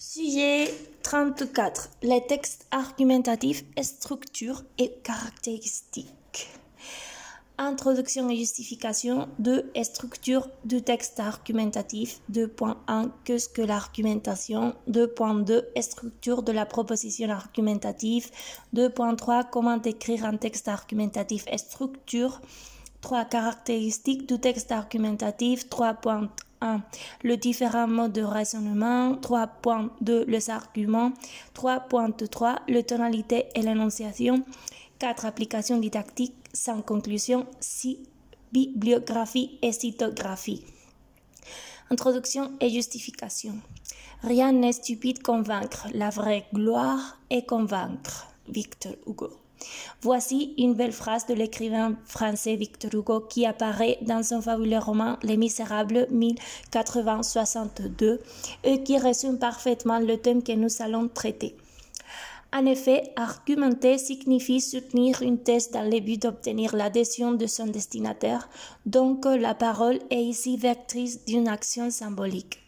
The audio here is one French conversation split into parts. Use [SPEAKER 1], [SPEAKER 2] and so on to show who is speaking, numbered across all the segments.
[SPEAKER 1] Sujet 34. Les textes argumentatifs, structure et caractéristiques. Introduction et justification de structure du texte argumentatif. 2.1. Qu'est-ce que l'argumentation 2.2. Structure de la proposition argumentative. 2.3. Comment décrire un texte argumentatif et structure. 3 caractéristiques du texte argumentatif. 3.1 le différent mode de raisonnement. 3.2 les arguments. 3.3 le tonalité et l'énonciation. 4 applications didactiques sans conclusion. 6 bibliographie et cytographie. Introduction et justification. Rien n'est stupide convaincre. La vraie gloire est convaincre. Victor Hugo. Voici une belle phrase de l'écrivain français Victor Hugo qui apparaît dans son fabuleux roman Les Misérables 1862 et qui résume parfaitement le thème que nous allons traiter. En effet, argumenter signifie soutenir une thèse dans le but d'obtenir l'adhésion de son destinataire, donc la parole est ici vectrice d'une action symbolique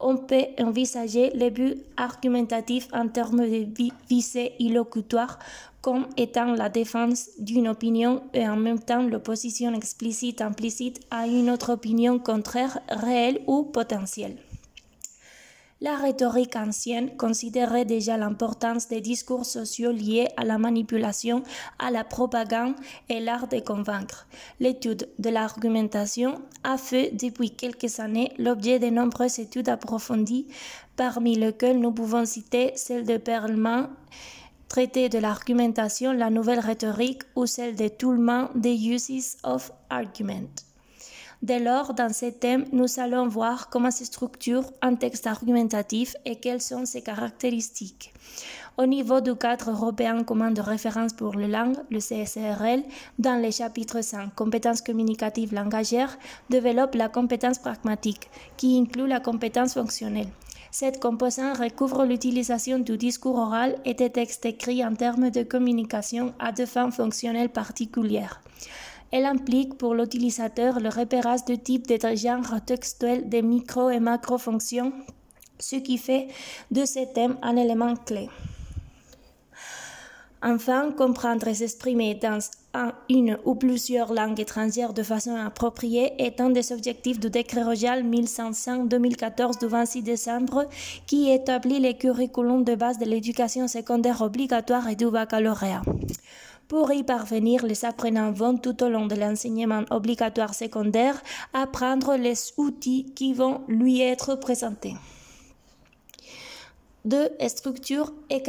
[SPEAKER 1] on peut envisager le but argumentatif en termes de visée illocutoire comme étant la défense d'une opinion et en même temps l'opposition explicite implicite à une autre opinion contraire réelle ou potentielle. La rhétorique ancienne considérait déjà l'importance des discours sociaux liés à la manipulation, à la propagande et l'art de convaincre. L'étude de l'argumentation a fait depuis quelques années l'objet de nombreuses études approfondies, parmi lesquelles nous pouvons citer celle de Perlman, traité de l'argumentation, la nouvelle rhétorique ou celle de Toulman, The Uses of Argument. Dès lors, dans ce thème, nous allons voir comment se structure un texte argumentatif et quelles sont ses caractéristiques. Au niveau du cadre européen commun de référence pour les langues, le CSRL, dans les chapitres 5, compétences communicatives langagères, développe la compétence pragmatique, qui inclut la compétence fonctionnelle. Cette composante recouvre l'utilisation du discours oral et des textes écrits en termes de communication à des fins fonctionnelles particulières. Elle implique pour l'utilisateur le repérage de types de genres textuels de micro- et macro-fonctions, ce qui fait de ce thème un élément clé. Enfin, comprendre et s'exprimer dans une ou plusieurs langues étrangères de façon appropriée est un des objectifs du décret royal 1505-2014 du 26 décembre qui établit les curriculums de base de l'éducation secondaire obligatoire et du baccalauréat. Pour y parvenir, les apprenants vont tout au long de l'enseignement obligatoire secondaire apprendre les outils qui vont lui être présentés. De structure et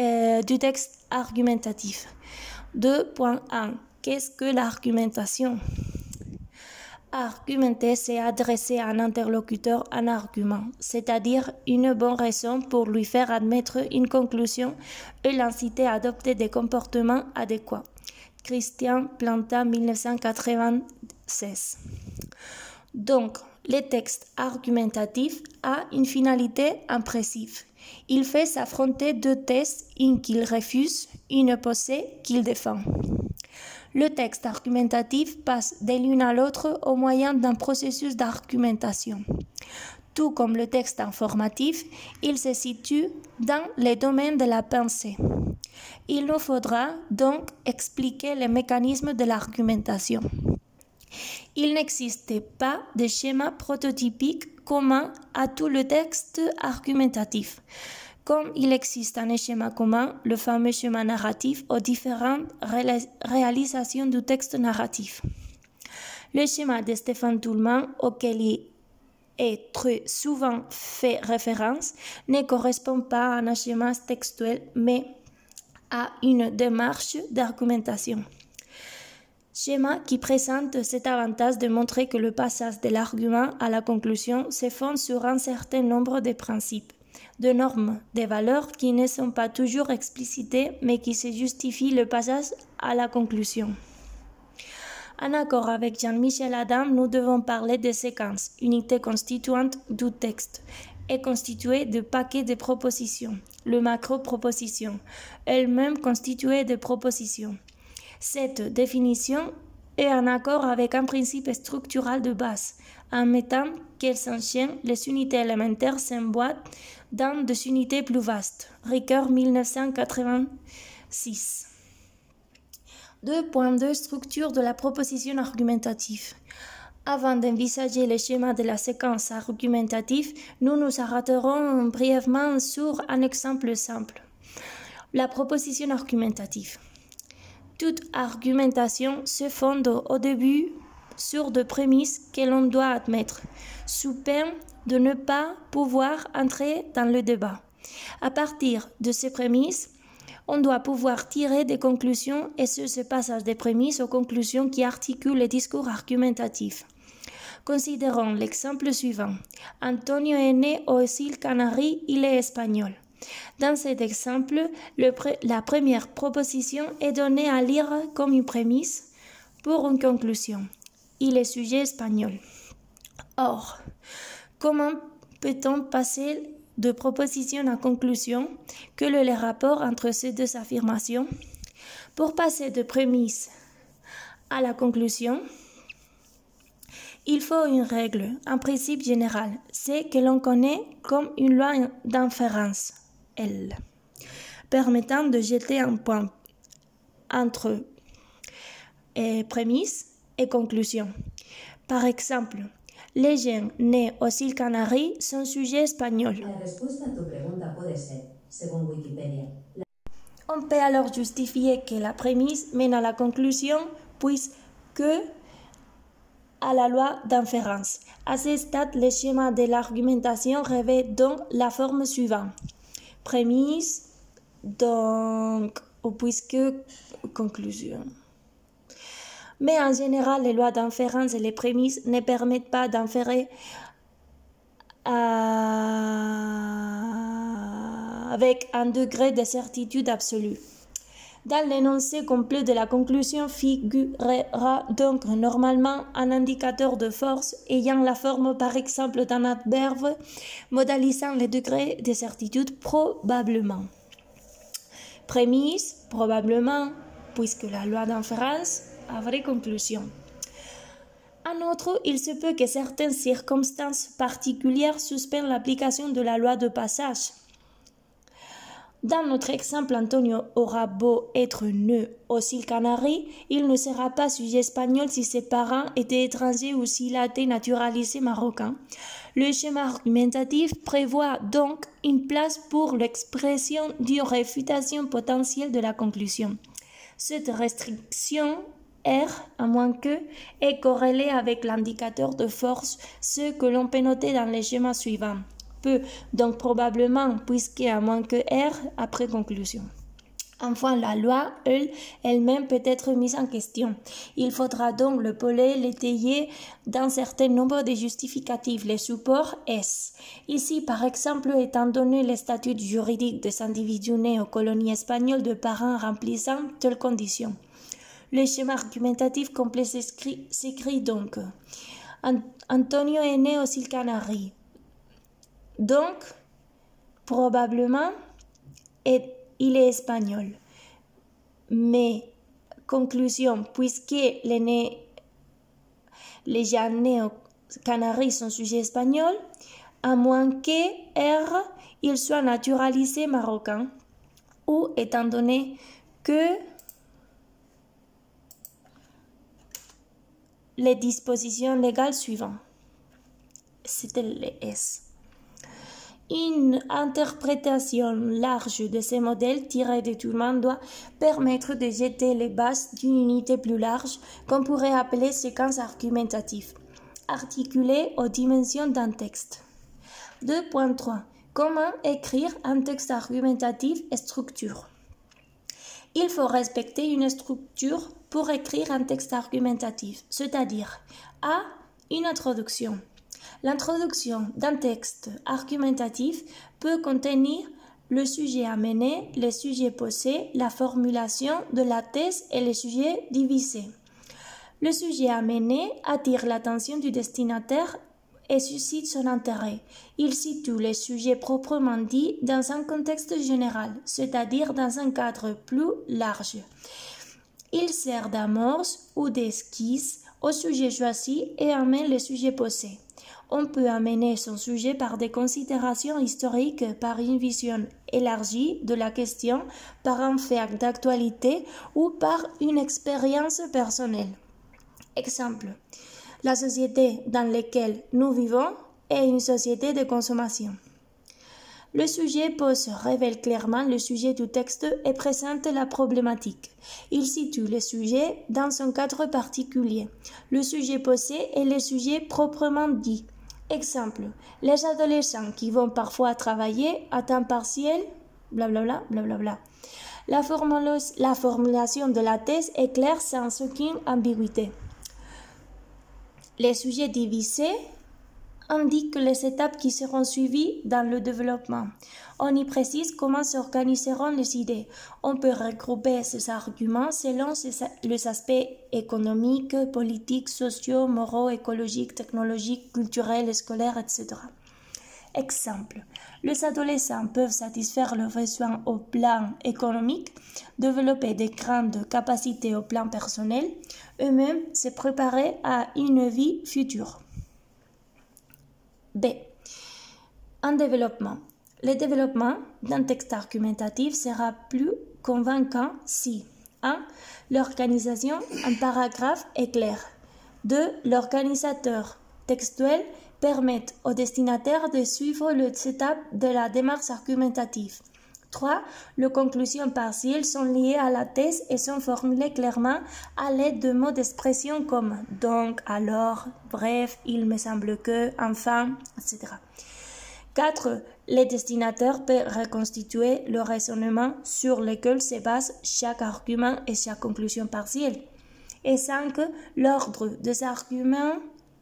[SPEAKER 1] euh, du texte argumentatif. 2.1. Qu'est-ce que l'argumentation? Argumenter, c'est adresser à un interlocuteur un argument, c'est-à-dire une bonne raison pour lui faire admettre une conclusion et l'inciter à adopter des comportements adéquats. Christian Planta, 1996. Donc, le texte argumentatif a une finalité impressive. Il fait s'affronter deux thèses, une qu'il refuse, une opposée qu'il défend. Le texte argumentatif passe de l'une à l'autre au moyen d'un processus d'argumentation. Tout comme le texte informatif, il se situe dans les domaines de la pensée. Il nous faudra donc expliquer les mécanismes de l'argumentation. Il n'existe pas de schéma prototypique commun à tout le texte argumentatif comme il existe un schéma commun, le fameux schéma narratif, aux différentes réalisations du texte narratif. Le schéma de Stéphane Toulman, auquel il est très souvent fait référence, ne correspond pas à un schéma textuel, mais à une démarche d'argumentation. Schéma qui présente cet avantage de montrer que le passage de l'argument à la conclusion se fonde sur un certain nombre de principes de normes, des valeurs qui ne sont pas toujours explicitées mais qui se justifient le passage à la conclusion. En accord avec Jean-Michel Adam, nous devons parler de séquences, unités constituantes du texte, et constituée de paquets de propositions, le macro-proposition, elle-même constituée de propositions. Cette définition est en accord avec un principe structural de base, en mettant qu'elles s'enchaînent, les unités élémentaires s'emboîtent dans des unités plus vastes. Ricoeur 1986. 2.2 Structure de la proposition argumentative. Avant d'envisager le schéma de la séquence argumentative, nous nous arrêterons brièvement sur un exemple simple. La proposition argumentative. Toute argumentation se fonde au début sur des prémices que l'on doit admettre, sous peine de ne pas pouvoir entrer dans le débat. À partir de ces prémices, on doit pouvoir tirer des conclusions et sur ce passage des prémices aux conclusions qui articulent les discours argumentatifs. Considérons l'exemple suivant. Antonio est né aux îles Canaries, il est espagnol. Dans cet exemple, la première proposition est donnée à lire comme une prémisse pour une conclusion. Il est sujet espagnol. Or, comment peut-on passer de proposition à conclusion Quel est le rapport entre ces deux affirmations? Pour passer de prémisse à la conclusion, il faut une règle, un principe général, c'est que l'on connaît comme une loi d'inférence, L, permettant de jeter un point entre prémisse et conclusion. Par exemple, les gens nés aux îles Canaries sont sujets espagnols. On peut alors justifier que la prémisse mène à la conclusion puisque à la loi d'inférence. À ce stade, le schéma de l'argumentation revêt donc la forme suivante. Prémisse, donc, ou puisque, conclusion. Mais en général, les lois d'inférence et les prémices ne permettent pas d'inférer euh, avec un degré de certitude absolue. Dans l'énoncé complet de la conclusion figurera donc normalement un indicateur de force ayant la forme par exemple d'un adverbe modalisant le degré de certitude probablement. Prémisse, probablement, puisque la loi d'inférence vraie conclusion. En outre, il se peut que certaines circonstances particulières suspendent l'application de la loi de passage. Dans notre exemple, Antonio aura beau être né aux îles Canaries, il ne sera pas sujet espagnol si ses parents étaient étrangers ou s'il a été naturalisé marocain. Le schéma argumentatif prévoit donc une place pour l'expression d'une réfutation potentielle de la conclusion. Cette restriction R, à moins que, est corrélée avec l'indicateur de force, ce que l'on peut noter dans les schémas suivants peut donc probablement, puisqu'il y a moins que R après conclusion. Enfin, la loi, elle, elle-même peut être mise en question. Il faudra donc le poler, l'étayer d'un certain nombre de justificatifs, les supports S. Ici, par exemple, étant donné les statuts juridiques des individus nés aux colonies espagnoles de parents remplissant telles conditions. Le schéma argumentatif complet s'écrit donc. Antonio est né aux îles Canaries. Donc, probablement, il est espagnol. Mais, conclusion, puisque les, les gens nés aux Canaries sont sujets espagnols, à moins que R, il soit naturalisé marocain, ou étant donné que les dispositions légales suivantes. C'était les S. Une interprétation large de ces modèles tirés de tout le monde doit permettre de jeter les bases d'une unité plus large qu'on pourrait appeler séquence argumentative, articulée aux dimensions d'un texte. 2.3. Comment écrire un texte argumentatif et structure? Il faut respecter une structure pour écrire un texte argumentatif, c'est-à-dire A. Une introduction. L'introduction d'un texte argumentatif peut contenir le sujet amené, les sujets posés, la formulation de la thèse et les sujets divisés. Le sujet amené attire l'attention du destinataire et suscite son intérêt. Il situe les sujets proprement dit dans un contexte général, c'est-à-dire dans un cadre plus large. Il sert d'amorce ou d'esquisse au sujet choisi et amène le sujet posé. On peut amener son sujet par des considérations historiques, par une vision élargie de la question, par un fait d'actualité ou par une expérience personnelle. Exemple. La société dans laquelle nous vivons est une société de consommation. Le sujet pose révèle clairement le sujet du texte et présente la problématique. Il situe le sujet dans son cadre particulier. Le sujet posé est le sujet proprement dit. Exemple, les adolescents qui vont parfois travailler à temps partiel, blablabla, blablabla. La, la formulation de la thèse est claire sans aucune ambiguïté. Les sujets divisés indique les étapes qui seront suivies dans le développement. On y précise comment s'organiseront les idées. On peut regrouper ces arguments selon les aspects économiques, politiques, sociaux, moraux, écologiques, technologiques, culturels, scolaires, etc. Exemple. Les adolescents peuvent satisfaire leurs besoins au plan économique, développer des grandes capacités au plan personnel, eux-mêmes se préparer à une vie future. B. En développement. Le développement d'un texte argumentatif sera plus convaincant si 1. L'organisation en paragraphe est claire. 2. L'organisateur textuel permet au destinataire de suivre les étapes de la démarche argumentative. 3. Les conclusions partielles sont liées à la thèse et sont formulées clairement à l'aide de mots d'expression comme donc, alors, bref, il me semble que, enfin, etc. 4. Les destinataires peuvent reconstituer le raisonnement sur lequel se base chaque argument et chaque conclusion partielle. Et 5. L'ordre des arguments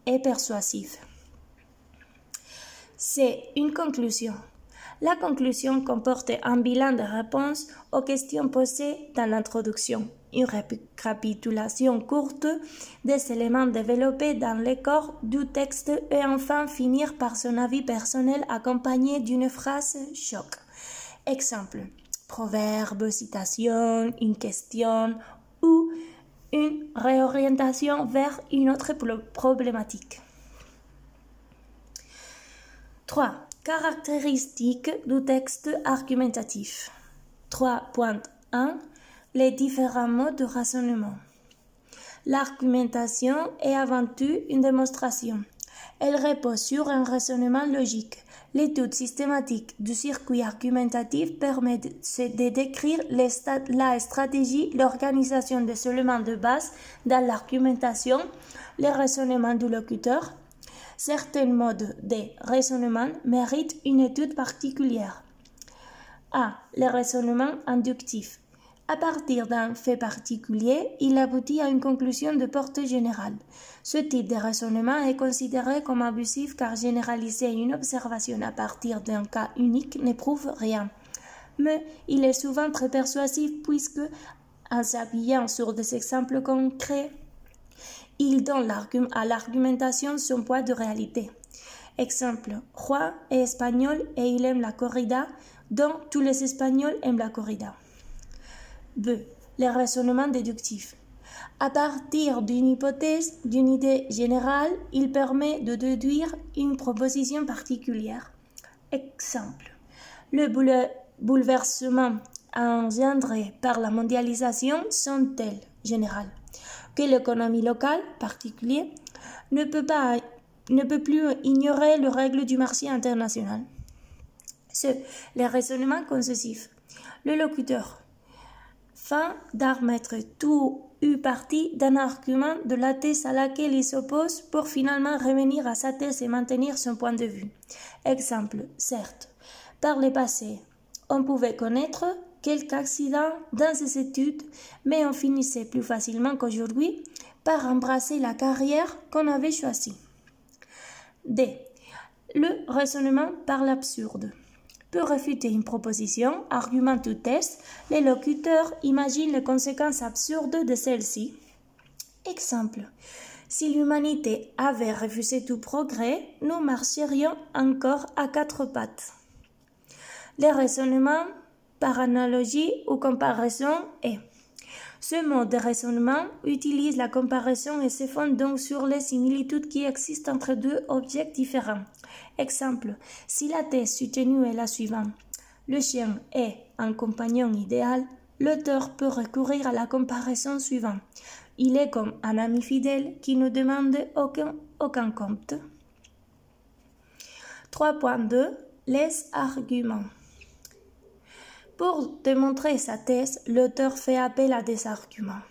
[SPEAKER 1] est persuasif. C'est une conclusion. La conclusion comporte un bilan de réponse aux questions posées dans l'introduction, une récapitulation courte des éléments développés dans le corps du texte et enfin finir par son avis personnel accompagné d'une phrase choc. Exemple proverbe, citation, une question ou une réorientation vers une autre problématique. 3. Caractéristiques du texte argumentatif. 3.1 Les différents modes de raisonnement. L'argumentation est avant tout une démonstration. Elle repose sur un raisonnement logique. L'étude systématique du circuit argumentatif permet de décrire la stratégie, l'organisation des éléments de base dans l'argumentation, les raisonnements du locuteur, certains modes de raisonnement méritent une étude particulière. A. Le raisonnement inductif. À partir d'un fait particulier, il aboutit à une conclusion de portée générale. Ce type de raisonnement est considéré comme abusif car généraliser une observation à partir d'un cas unique ne prouve rien. Mais il est souvent très persuasif puisque, en s'appuyant sur des exemples concrets, il donne à l'argumentation son poids de réalité. Exemple, Juan est espagnol et il aime la corrida, dont tous les Espagnols aiment la corrida. B. Le raisonnement déductif. À partir d'une hypothèse, d'une idée générale, il permet de déduire une proposition particulière. Exemple. Le bouleversement engendré par la mondialisation sont tels, général que l'économie locale, particulier, ne peut, pas, ne peut plus ignorer les règles du marché international. Ce, les raisonnements concessifs. Le locuteur, fin d'armettre tout u partie d'un argument de la thèse à laquelle il s'oppose pour finalement revenir à sa thèse et maintenir son point de vue. Exemple, certes, par le passé, on pouvait connaître quelques accidents dans ses études, mais on finissait plus facilement qu'aujourd'hui par embrasser la carrière qu'on avait choisie. D. Le raisonnement par l'absurde. Pour réfuter une proposition, argument ou test, les locuteurs imaginent les conséquences absurdes de celle-ci. Exemple. Si l'humanité avait refusé tout progrès, nous marcherions encore à quatre pattes. Les raisonnements par analogie ou comparaison est Ce mode de raisonnement utilise la comparaison et se fonde donc sur les similitudes qui existent entre deux objets différents. Exemple, si la thèse soutenue est la suivante, le chien est un compagnon idéal, l'auteur peut recourir à la comparaison suivante. Il est comme un ami fidèle qui ne demande aucun, compte. 3.2 Les arguments. Pour démontrer sa thèse, l'auteur fait appel à des arguments.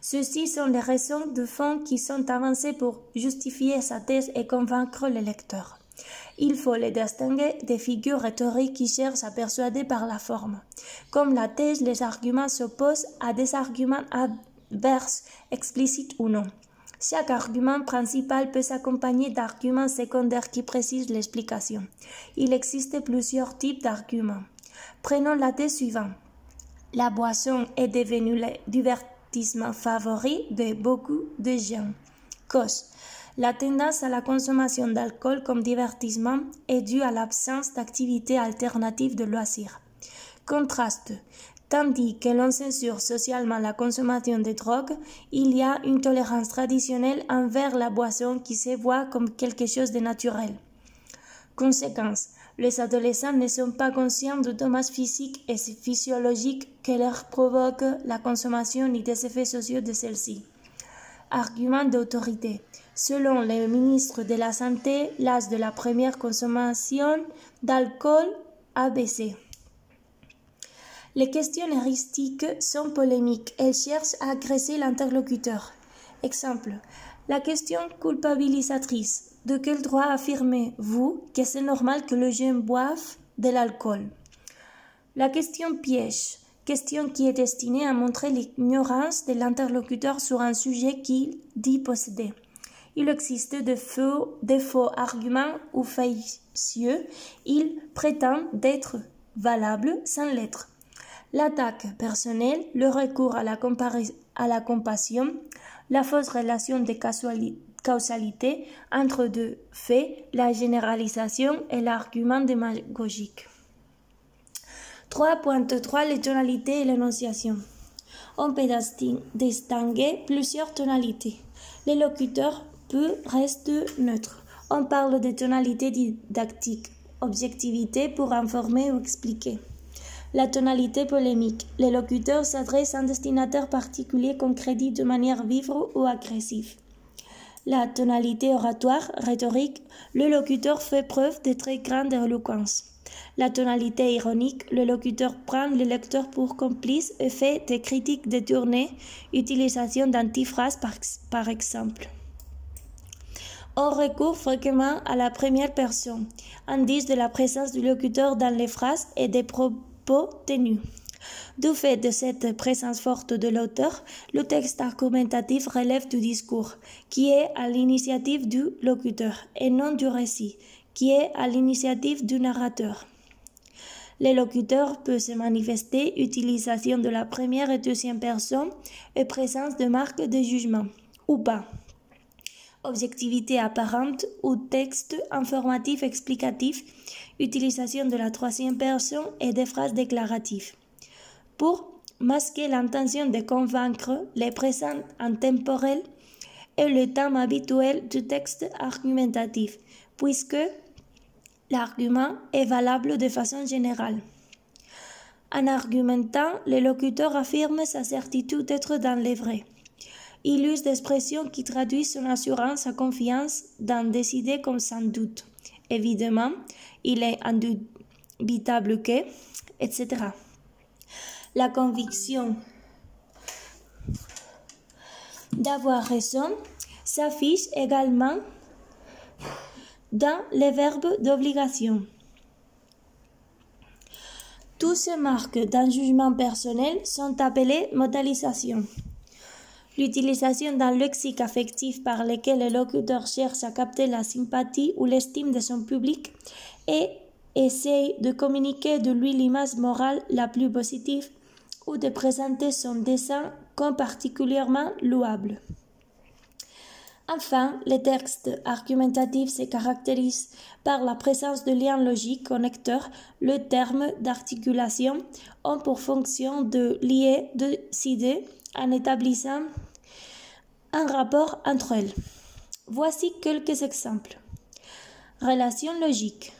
[SPEAKER 1] Ceux-ci sont les raisons de fond qui sont avancées pour justifier sa thèse et convaincre le lecteur. Il faut les distinguer des figures rhétoriques qui cherchent à persuader par la forme. Comme la thèse, les arguments s'opposent à des arguments adverses, explicites ou non. Chaque argument principal peut s'accompagner d'arguments secondaires qui précisent l'explication. Il existe plusieurs types d'arguments. Prenons la thèse suivante. La boisson est devenue le divertissement favori de beaucoup de gens. Cause. La tendance à la consommation d'alcool comme divertissement est due à l'absence d'activités alternatives de loisirs. Contraste. Tandis que l'on censure socialement la consommation de drogue, il y a une tolérance traditionnelle envers la boisson qui se voit comme quelque chose de naturel. Conséquence. Les adolescents ne sont pas conscients du dommages physiques et physiologiques que leur provoque la consommation ni des effets sociaux de celle-ci. Argument d'autorité. Selon le ministre de la Santé, l'âge de la première consommation d'alcool a baissé. Les questions heuristique sont polémiques. Elles cherchent à agresser l'interlocuteur. Exemple. La question culpabilisatrice. De quel droit affirmez-vous que c'est normal que le jeune boive de l'alcool? La question piège. Question qui est destinée à montrer l'ignorance de l'interlocuteur sur un sujet qu'il dit posséder il existe de faux, arguments ou fallacieux. Ils prétendent d'être valables sans l'être. L'attaque personnelle, le recours à la, à la compassion, la fausse relation de causalité entre deux faits, la généralisation et l'argument démagogique. 3.3 Les tonalités et l'énonciation. On peut distinguer plusieurs tonalités. Les locuteurs reste neutre. On parle de tonalité didactique, objectivité pour informer ou expliquer. La tonalité polémique. Les locuteurs s'adressent à un destinataire particulier qu'on crédite de manière vive ou agressive. La tonalité oratoire, rhétorique, le locuteur fait preuve de très grande éloquence. La tonalité ironique, le locuteur prend le lecteur pour complice et fait des critiques détournées, utilisation d'antiphrases par, par exemple. On recourt fréquemment à la première personne, indice de la présence du locuteur dans les phrases et des propos tenus. Du fait de cette présence forte de l'auteur, le texte argumentatif relève du discours, qui est à l'initiative du locuteur, et non du récit, qui est à l'initiative du narrateur. Le locuteur peut se manifester utilisation de la première et deuxième personne et présence de marques de jugement, ou pas objectivité apparente ou texte informatif explicatif, utilisation de la troisième personne et des phrases déclaratives. Pour masquer l'intention de convaincre, les présents intemporels et le temps habituel du texte argumentatif, puisque l'argument est valable de façon générale. En argumentant, le locuteur affirme sa certitude d'être dans les vrais. Il use d'expressions qui traduisent son assurance, sa confiance dans des idées comme sans doute. Évidemment, il est indubitable que, etc. La conviction d'avoir raison s'affiche également dans les verbes d'obligation. Tous ces marques d'un jugement personnel sont appelées modalisations. L'utilisation d'un lexique affectif par lequel le locuteur cherche à capter la sympathie ou l'estime de son public et essaye de communiquer de lui l'image morale la plus positive ou de présenter son dessin comme particulièrement louable. Enfin, les textes argumentatifs se caractérisent par la présence de liens logiques connecteurs. Le terme d'articulation ont pour fonction de lier deux idées en établissant un rapport entre elles. Voici quelques exemples. Relation logique.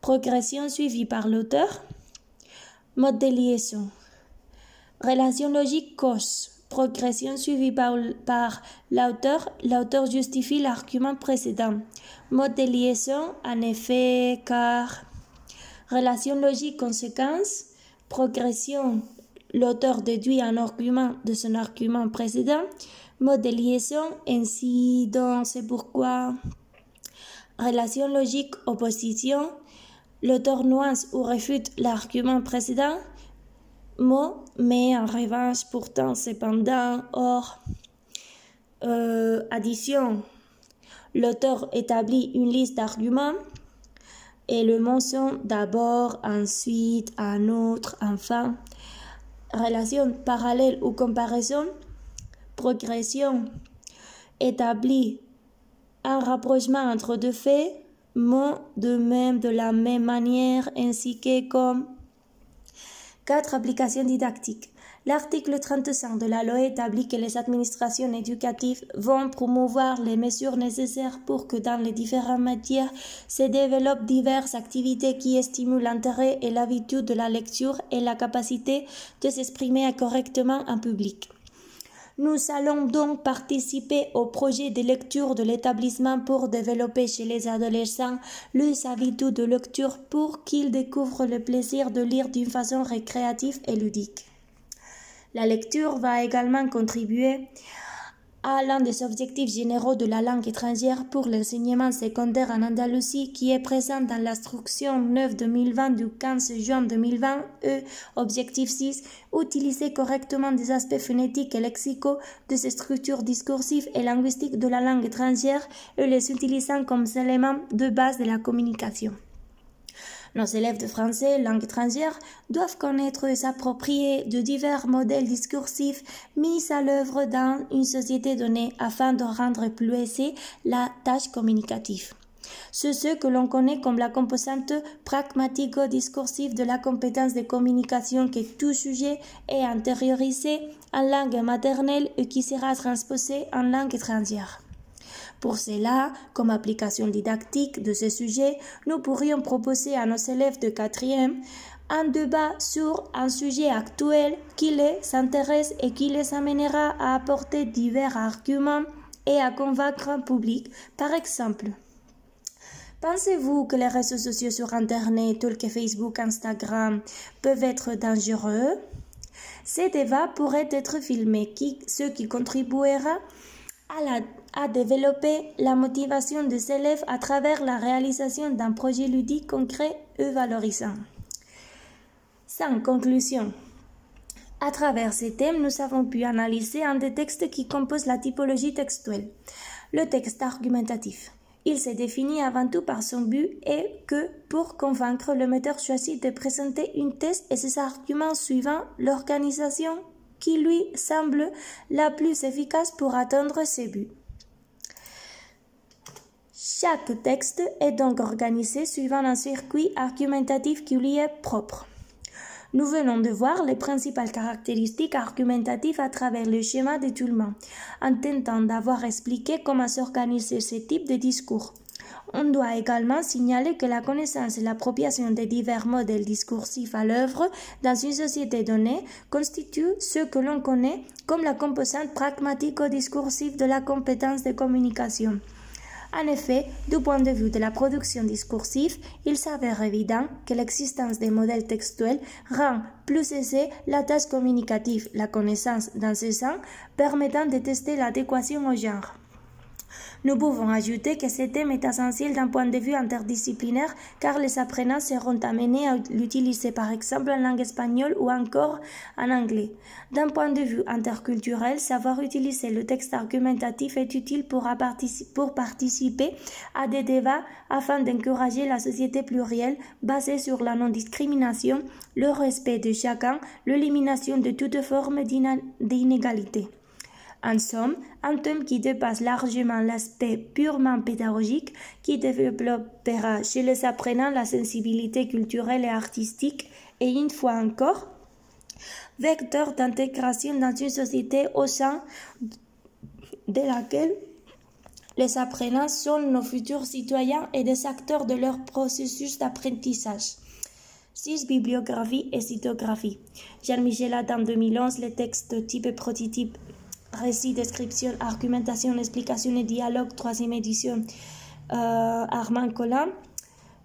[SPEAKER 1] Progression suivie par l'auteur. Mode de liaison. Relation logique cause. Progression suivie par, l'auteur. L'auteur justifie l'argument précédent. Mode de liaison, en effet, car. Relation logique conséquence. Progression. L'auteur déduit un argument de son argument précédent. Mode de liaison, ainsi donc c'est pourquoi? Relation logique opposition. L'auteur nuance ou réfute l'argument précédent mais en revanche, pourtant, cependant, or, euh, addition. L'auteur établit une liste d'arguments et le mentionne d'abord, ensuite, un autre, enfin. Relation parallèle ou comparaison, progression, établit un rapprochement entre deux faits, mots de même de la même manière, ainsi que comme 4. Applications didactiques. L'article 35 de la loi établit que les administrations éducatives vont promouvoir les mesures nécessaires pour que dans les différentes matières se développent diverses activités qui stimulent l'intérêt et l'habitude de la lecture et la capacité de s'exprimer correctement en public. Nous allons donc participer au projet de lecture de l'établissement pour développer chez les adolescents les habitudes de lecture pour qu'ils découvrent le plaisir de lire d'une façon récréative et ludique. La lecture va également contribuer à l'un des objectifs généraux de la langue étrangère pour l'enseignement secondaire en Andalousie qui est présent dans l'instruction 9 2020 du 15 juin 2020 et objectif 6 utiliser correctement des aspects phonétiques et lexicaux de ces structures discursives et linguistiques de la langue étrangère et les utilisant comme éléments de base de la communication. Nos élèves de français, langue étrangère, doivent connaître et s'approprier de divers modèles discursifs mis à l'œuvre dans une société donnée afin de rendre plus aisée la tâche communicative. C'est ce que l'on connaît comme la composante pragmatico-discursive de la compétence de communication que tout sujet est intériorisé en langue maternelle et qui sera transposé en langue étrangère. Pour cela, comme application didactique de ce sujet, nous pourrions proposer à nos élèves de quatrième un débat sur un sujet actuel qui les intéresse et qui les amènera à apporter divers arguments et à convaincre un public. Par exemple, Pensez-vous que les réseaux sociaux sur Internet, tels que Facebook, Instagram, peuvent être dangereux? Ces débats pourraient être filmés, ce qui contribuera à développer la motivation des élèves à travers la réalisation d'un projet ludique concret et valorisant. Sans conclusion. À travers ces thèmes, nous avons pu analyser un des textes qui composent la typologie textuelle, le texte argumentatif. Il se définit avant tout par son but et que, pour convaincre, le metteur choisit de présenter une thèse et ses arguments suivant l'organisation qui lui semble la plus efficace pour atteindre ses buts. Chaque texte est donc organisé suivant un circuit argumentatif qui lui est propre. Nous venons de voir les principales caractéristiques argumentatives à travers le schéma de Tullman, en tentant d'avoir expliqué comment s'organiser ce type de discours. On doit également signaler que la connaissance et l'appropriation des divers modèles discursifs à l'œuvre dans une société donnée constituent ce que l'on connaît comme la composante pragmatico-discursive de la compétence de communication. En effet, du point de vue de la production discursive, il s'avère évident que l'existence des modèles textuels rend plus aisée la tâche communicative, la connaissance dans ce sens permettant de tester l'adéquation au genre. Nous pouvons ajouter que ce thème est essentiel d'un point de vue interdisciplinaire car les apprenants seront amenés à l'utiliser par exemple en langue espagnole ou encore en anglais. D'un point de vue interculturel, savoir utiliser le texte argumentatif est utile pour, pour participer à des débats afin d'encourager la société plurielle basée sur la non-discrimination, le respect de chacun, l'élimination de toute forme d'inégalité. En somme, un thème qui dépasse largement l'aspect purement pédagogique, qui développera chez les apprenants la sensibilité culturelle et artistique, et une fois encore, vecteur d'intégration dans une société au sein de laquelle les apprenants sont nos futurs citoyens et des acteurs de leur processus d'apprentissage. 6. Bibliographie et cytographie. Jean-Michel Adam 2011, les textes type et prototype, récit, description, argumentation, explication et dialogue, troisième édition, euh, Armand Collin.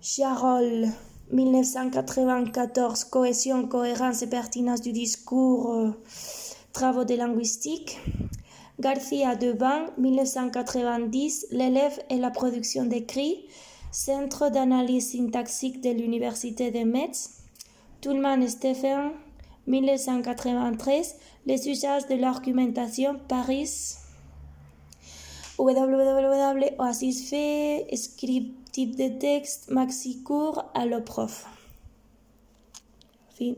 [SPEAKER 1] Charol 1994, cohésion, cohérence et pertinence du discours, euh, travaux de linguistique. Garcia Deban, 1990, l'élève et la production d'écrits, Centre d'analyse syntaxique de l'Université de Metz. Tullman Stephen, 1993, les usages de l'argumentation, Paris. www.oasisfe, script type de texte, maxi allo prof. Fin.